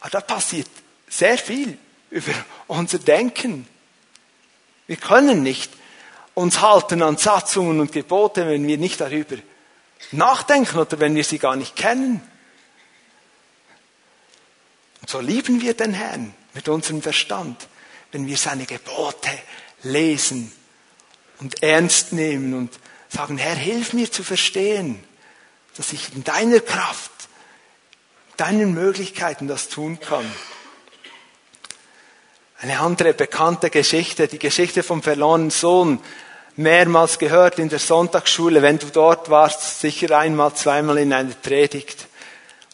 Aber da passiert sehr viel über unser Denken. Wir können nicht uns halten an Satzungen und Gebote, wenn wir nicht darüber nachdenken oder wenn wir sie gar nicht kennen. Und so lieben wir den Herrn mit unserem Verstand wenn wir seine Gebote lesen und ernst nehmen und sagen, Herr, hilf mir zu verstehen, dass ich in deiner Kraft, deinen Möglichkeiten das tun kann. Eine andere bekannte Geschichte, die Geschichte vom verlorenen Sohn, mehrmals gehört in der Sonntagsschule. Wenn du dort warst, sicher einmal, zweimal in einer Predigt.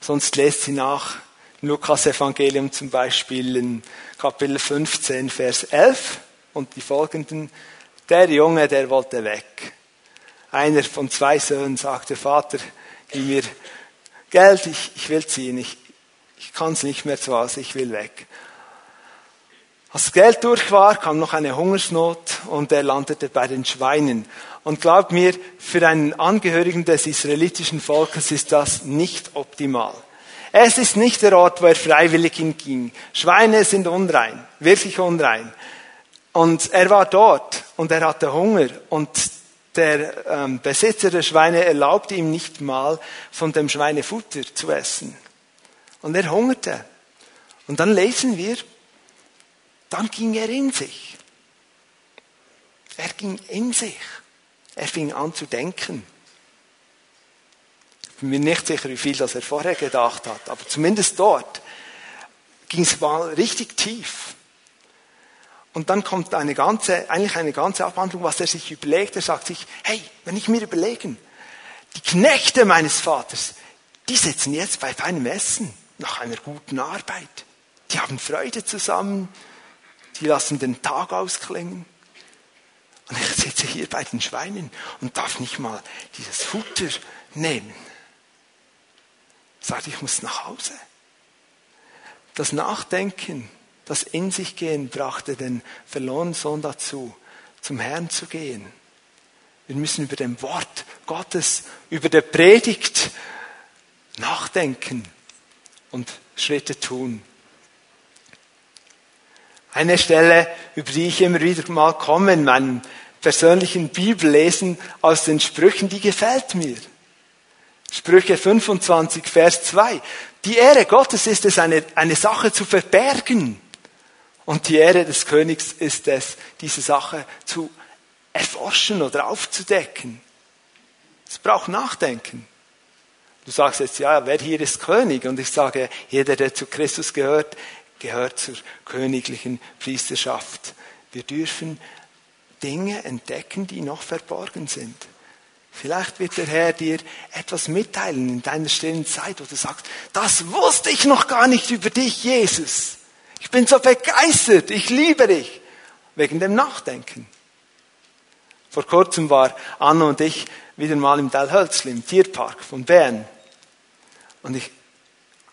Sonst lest sie nach. Im Lukas-Evangelium zum Beispiel, in Kapitel 15, Vers 11 und die folgenden. Der Junge, der wollte weg. Einer von zwei Söhnen sagte, Vater, gib mir Geld, ich, ich will ziehen, ich, ich kann es nicht mehr zu Hause, ich will weg. Als das Geld durch war, kam noch eine Hungersnot und er landete bei den Schweinen. Und glaubt mir, für einen Angehörigen des israelitischen Volkes ist das nicht optimal. Es ist nicht der Ort, wo er freiwillig hinging. Schweine sind unrein, wirklich unrein. Und er war dort und er hatte Hunger und der ähm, Besitzer der Schweine erlaubte ihm nicht mal von dem Schweinefutter zu essen. Und er hungerte. Und dann lesen wir, dann ging er in sich. Er ging in sich. Er fing an zu denken bin mir nicht sicher, wie viel das er vorher gedacht hat, aber zumindest dort ging es mal richtig tief. Und dann kommt eine ganze, eigentlich eine ganze Abhandlung, was er sich überlegt. Er sagt sich, hey, wenn ich mir überlegen, die Knechte meines Vaters, die sitzen jetzt bei feinem Essen nach einer guten Arbeit. Die haben Freude zusammen, die lassen den Tag ausklingen. Und ich sitze hier bei den Schweinen und darf nicht mal dieses Futter nehmen. Sagt, ich muss nach Hause. Das Nachdenken, das In sich gehen, brachte den verlorenen Sohn dazu, zum Herrn zu gehen. Wir müssen über dem Wort Gottes, über der Predigt nachdenken und Schritte tun. Eine Stelle, über die ich immer wieder mal komme in meinem persönlichen Bibellesen aus den Sprüchen, die gefällt mir. Sprüche 25, Vers 2. Die Ehre Gottes ist es, eine, eine Sache zu verbergen. Und die Ehre des Königs ist es, diese Sache zu erforschen oder aufzudecken. Es braucht Nachdenken. Du sagst jetzt, ja, wer hier ist König? Und ich sage, jeder, der zu Christus gehört, gehört zur königlichen Priesterschaft. Wir dürfen Dinge entdecken, die noch verborgen sind. Vielleicht wird der Herr dir etwas mitteilen in deiner stillen Zeit, wo du sagst, das wusste ich noch gar nicht über dich, Jesus. Ich bin so begeistert, ich liebe dich, wegen dem Nachdenken. Vor kurzem war Anna und ich wieder mal im Dalhölzli, im Tierpark von Bern. Und ich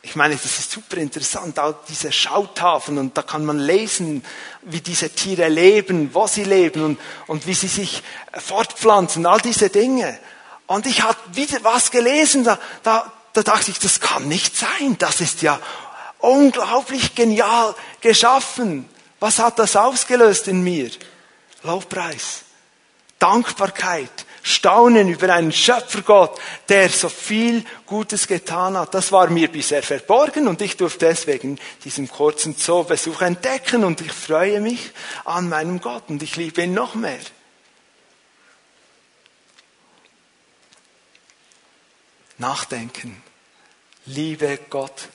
ich meine, das ist super interessant, auch diese Schautafeln und da kann man lesen, wie diese Tiere leben, wo sie leben und, und wie sie sich fortpflanzen, all diese Dinge. Und ich habe wieder was gelesen, da, da, da dachte ich, das kann nicht sein, das ist ja unglaublich genial geschaffen. Was hat das ausgelöst in mir? Lobpreis, Dankbarkeit, Staunen über einen Schöpfergott, der so viel Gutes getan hat. Das war mir bisher verborgen und ich durfte deswegen diesen kurzen Zoobesuch entdecken und ich freue mich an meinem Gott und ich liebe ihn noch mehr. Nachdenken. Liebe Gott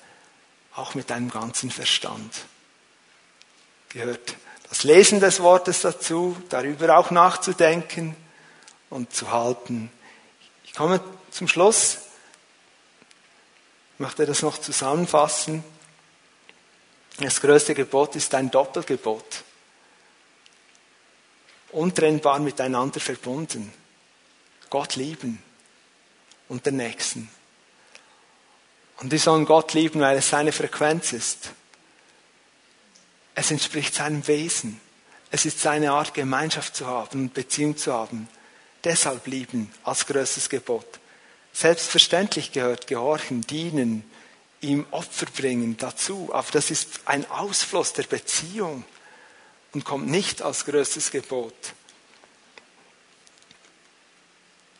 auch mit deinem ganzen Verstand. Gehört das Lesen des Wortes dazu, darüber auch nachzudenken und zu halten. Ich komme zum Schluss. Ich möchte das noch zusammenfassen. Das größte Gebot ist ein Doppelgebot. Untrennbar miteinander verbunden. Gott lieben und den Nächsten. Und wir sollen Gott lieben, weil es seine Frequenz ist. Es entspricht seinem Wesen. Es ist seine Art, Gemeinschaft zu haben und Beziehung zu haben deshalb lieben als größtes Gebot. Selbstverständlich gehört Gehorchen, Dienen, ihm Opfer bringen dazu, aber das ist ein Ausfluss der Beziehung und kommt nicht als größtes Gebot.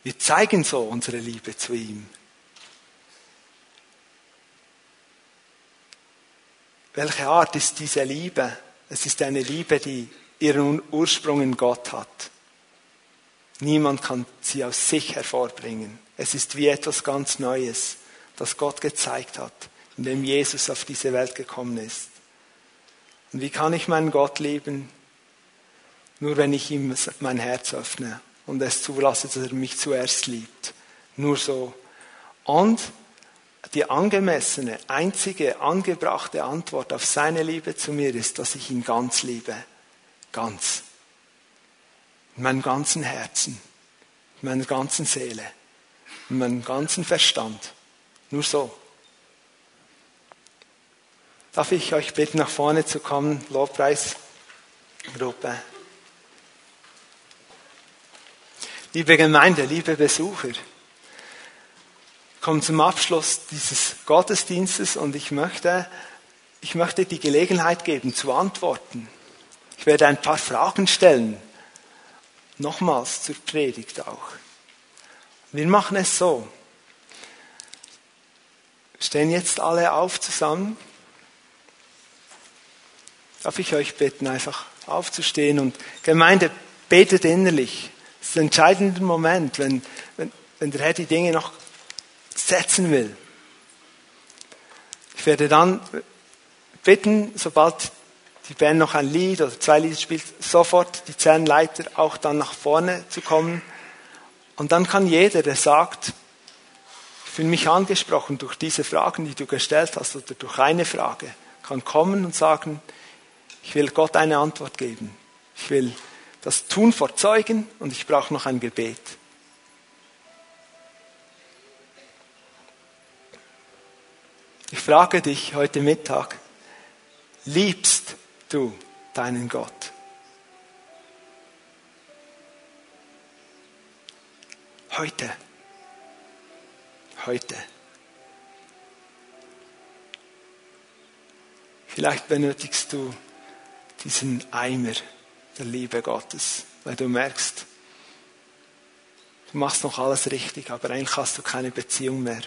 Wir zeigen so unsere Liebe zu ihm. Welche Art ist diese Liebe? Es ist eine Liebe, die ihren Ursprung in Gott hat. Niemand kann sie aus sich hervorbringen. Es ist wie etwas ganz Neues, das Gott gezeigt hat, indem Jesus auf diese Welt gekommen ist. Und wie kann ich meinen Gott lieben? Nur wenn ich ihm mein Herz öffne und es zulasse, dass er mich zuerst liebt. Nur so. Und die angemessene, einzige, angebrachte Antwort auf seine Liebe zu mir ist, dass ich ihn ganz liebe. Ganz in meinem ganzen Herzen, in meiner ganzen Seele, in meinem ganzen Verstand. Nur so. Darf ich euch bitten, nach vorne zu kommen, Lobpreisgruppe. Liebe Gemeinde, liebe Besucher, kommen zum Abschluss dieses Gottesdienstes und ich möchte, ich möchte die Gelegenheit geben zu antworten. Ich werde ein paar Fragen stellen Nochmals zur Predigt auch. Wir machen es so. Stehen jetzt alle auf zusammen. Darf ich euch bitten, einfach aufzustehen und Gemeinde betet innerlich. Das ist ein entscheidender Moment, wenn, wenn, wenn der Herr die Dinge noch setzen will. Ich werde dann bitten, sobald die Band noch ein Lied oder zwei Lieder spielt, sofort die Zellenleiter auch dann nach vorne zu kommen. Und dann kann jeder, der sagt, ich fühle mich angesprochen durch diese Fragen, die du gestellt hast oder durch eine Frage, kann kommen und sagen, ich will Gott eine Antwort geben. Ich will das tun vor Zeugen und ich brauche noch ein Gebet. Ich frage dich heute Mittag, liebst du deinen Gott? Heute. Heute. Vielleicht benötigst du diesen Eimer der Liebe Gottes, weil du merkst, du machst noch alles richtig, aber eigentlich hast du keine Beziehung mehr.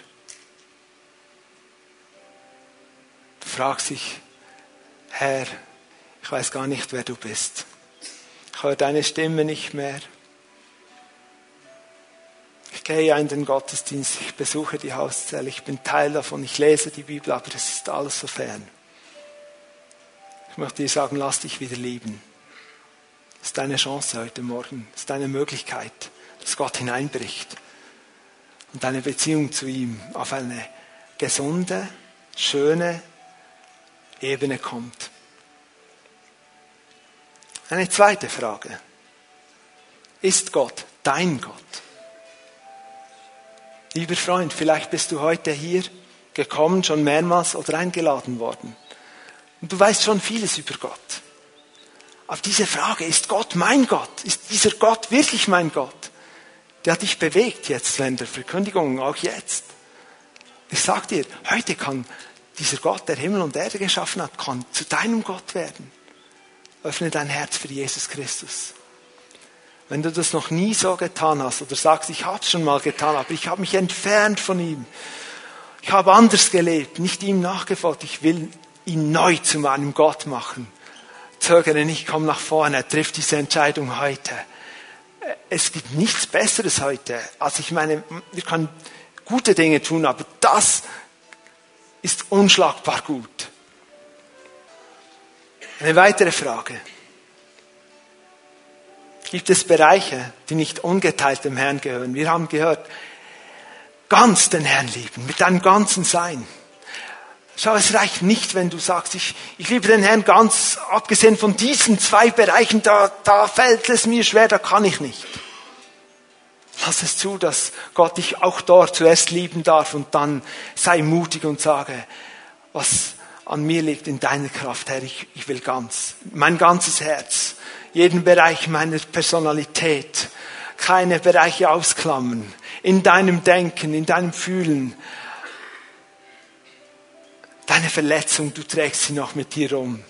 Du fragst dich, Herr, ich weiß gar nicht, wer du bist. Ich höre deine Stimme nicht mehr. Ich gehe ja in den Gottesdienst, ich besuche die Hauszelle, ich bin Teil davon, ich lese die Bibel, aber es ist alles so fern. Ich möchte dir sagen, lass dich wieder lieben. Das ist deine Chance heute Morgen. Das ist deine Möglichkeit, dass Gott hineinbricht und deine Beziehung zu ihm auf eine gesunde, schöne Ebene kommt. Eine zweite Frage. Ist Gott dein Gott? Lieber Freund, vielleicht bist du heute hier gekommen, schon mehrmals oder eingeladen worden. Und du weißt schon vieles über Gott. Auf diese Frage, ist Gott mein Gott? Ist dieser Gott wirklich mein Gott? Der hat dich bewegt jetzt während der Verkündigung, auch jetzt. Ich sag dir, heute kann dieser Gott, der Himmel und Erde geschaffen hat, kann zu deinem Gott werden. Öffne dein Herz für Jesus Christus. Wenn du das noch nie so getan hast oder sagst, ich habe es schon mal getan, aber ich habe mich entfernt von ihm. Ich habe anders gelebt, nicht ihm nachgefolgt. Ich will ihn neu zu meinem Gott machen. Zögere nicht, komm nach vorne, triff diese Entscheidung heute. Es gibt nichts Besseres heute. Also ich meine, wir können gute Dinge tun, aber das ist unschlagbar gut. Eine weitere Frage. Gibt es Bereiche, die nicht ungeteilt dem Herrn gehören? Wir haben gehört, ganz den Herrn lieben, mit deinem ganzen Sein. Schau, es reicht nicht, wenn du sagst, ich, ich liebe den Herrn ganz, abgesehen von diesen zwei Bereichen, da, da fällt es mir schwer, da kann ich nicht. Lass es zu, dass Gott dich auch dort zuerst lieben darf und dann sei mutig und sage, was an mir liegt in deiner Kraft, Herr, ich, ich will ganz, mein ganzes Herz, jeden Bereich meiner Personalität, keine Bereiche ausklammern, in deinem Denken, in deinem Fühlen, Deine Verletzung, du trägst sie noch mit dir rum.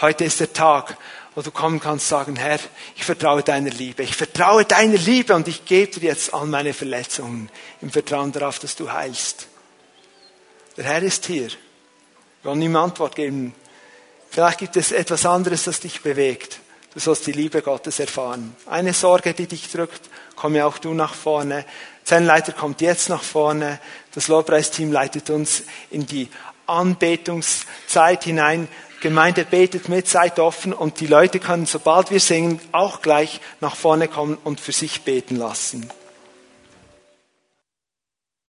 Heute ist der Tag, wo du kommen kannst und sagen, Herr, ich vertraue deiner Liebe. Ich vertraue deiner Liebe und ich gebe dir jetzt all meine Verletzungen im Vertrauen darauf, dass du heilst. Der Herr ist hier. Wir wollen ihm Antwort geben. Vielleicht gibt es etwas anderes, das dich bewegt. Du sollst die Liebe Gottes erfahren. Eine Sorge, die dich drückt, komme auch du nach vorne. Zellenleiter kommt jetzt nach vorne. Das Lobpreisteam leitet uns in die Anbetungszeit hinein. Gemeinde betet mit, seid offen und die Leute können, sobald wir singen, auch gleich nach vorne kommen und für sich beten lassen.